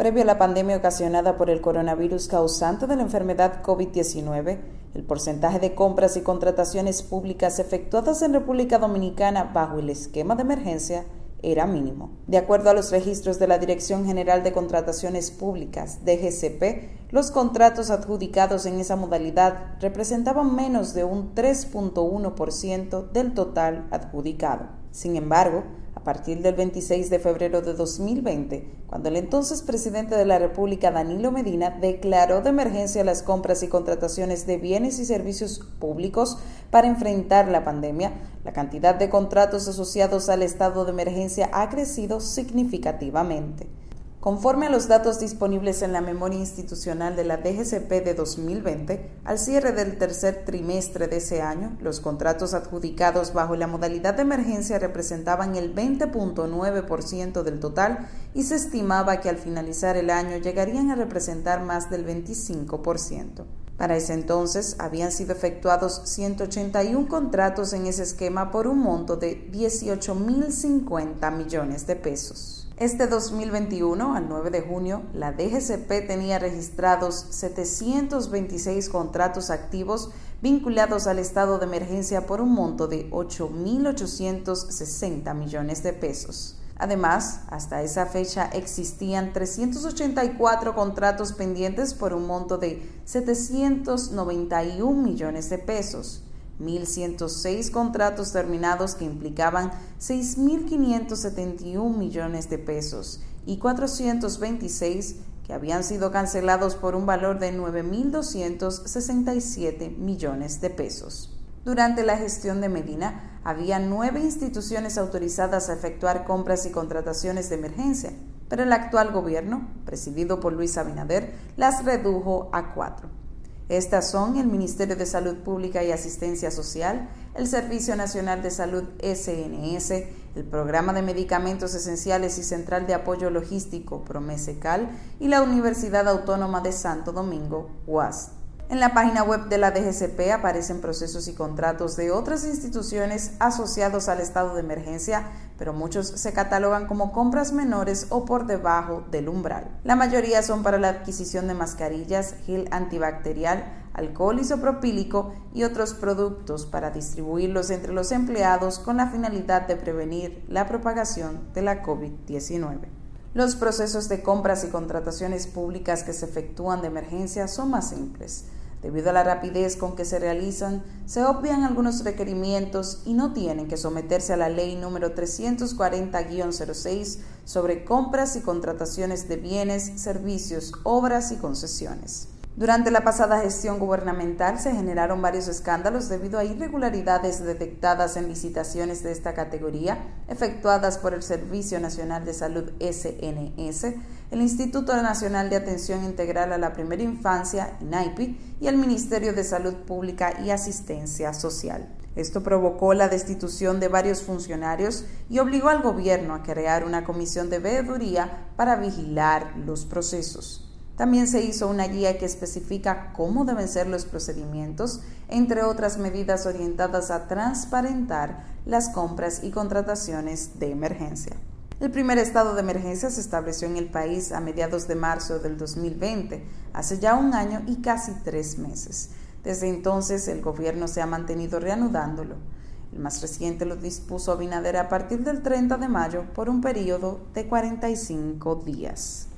Previo a la pandemia ocasionada por el coronavirus causante de la enfermedad COVID-19, el porcentaje de compras y contrataciones públicas efectuadas en República Dominicana bajo el esquema de emergencia era mínimo. De acuerdo a los registros de la Dirección General de Contrataciones Públicas, DGCP, los contratos adjudicados en esa modalidad representaban menos de un 3.1% del total adjudicado. Sin embargo, a partir del 26 de febrero de 2020, cuando el entonces presidente de la República, Danilo Medina, declaró de emergencia las compras y contrataciones de bienes y servicios públicos para enfrentar la pandemia, la cantidad de contratos asociados al estado de emergencia ha crecido significativamente. Conforme a los datos disponibles en la memoria institucional de la DGCP de 2020, al cierre del tercer trimestre de ese año, los contratos adjudicados bajo la modalidad de emergencia representaban el 20.9% del total y se estimaba que al finalizar el año llegarían a representar más del 25%. Para ese entonces habían sido efectuados 181 contratos en ese esquema por un monto de 18.050 millones de pesos. Este 2021, al 9 de junio, la DGCP tenía registrados 726 contratos activos vinculados al estado de emergencia por un monto de 8.860 millones de pesos. Además, hasta esa fecha existían 384 contratos pendientes por un monto de 791 millones de pesos. 1.106 contratos terminados que implicaban 6.571 millones de pesos y 426 que habían sido cancelados por un valor de 9.267 millones de pesos. Durante la gestión de Medina, había nueve instituciones autorizadas a efectuar compras y contrataciones de emergencia, pero el actual gobierno, presidido por Luis Abinader, las redujo a cuatro. Estas son el Ministerio de Salud Pública y Asistencia Social, el Servicio Nacional de Salud SNS, el Programa de Medicamentos Esenciales y Central de Apoyo Logístico Promesecal y la Universidad Autónoma de Santo Domingo, UAS. En la página web de la DGCP aparecen procesos y contratos de otras instituciones asociados al estado de emergencia pero muchos se catalogan como compras menores o por debajo del umbral. La mayoría son para la adquisición de mascarillas, gel antibacterial, alcohol isopropílico y otros productos para distribuirlos entre los empleados con la finalidad de prevenir la propagación de la COVID-19. Los procesos de compras y contrataciones públicas que se efectúan de emergencia son más simples. Debido a la rapidez con que se realizan, se obvian algunos requerimientos y no tienen que someterse a la ley número 340-06 sobre compras y contrataciones de bienes, servicios, obras y concesiones. Durante la pasada gestión gubernamental se generaron varios escándalos debido a irregularidades detectadas en licitaciones de esta categoría efectuadas por el Servicio Nacional de Salud SNS, el Instituto Nacional de Atención Integral a la Primera Infancia, INAIPI, y el Ministerio de Salud Pública y Asistencia Social. Esto provocó la destitución de varios funcionarios y obligó al gobierno a crear una comisión de veeduría para vigilar los procesos. También se hizo una guía que especifica cómo deben ser los procedimientos, entre otras medidas orientadas a transparentar las compras y contrataciones de emergencia. El primer estado de emergencia se estableció en el país a mediados de marzo del 2020, hace ya un año y casi tres meses. Desde entonces el gobierno se ha mantenido reanudándolo. El más reciente lo dispuso Abinader a partir del 30 de mayo por un periodo de 45 días.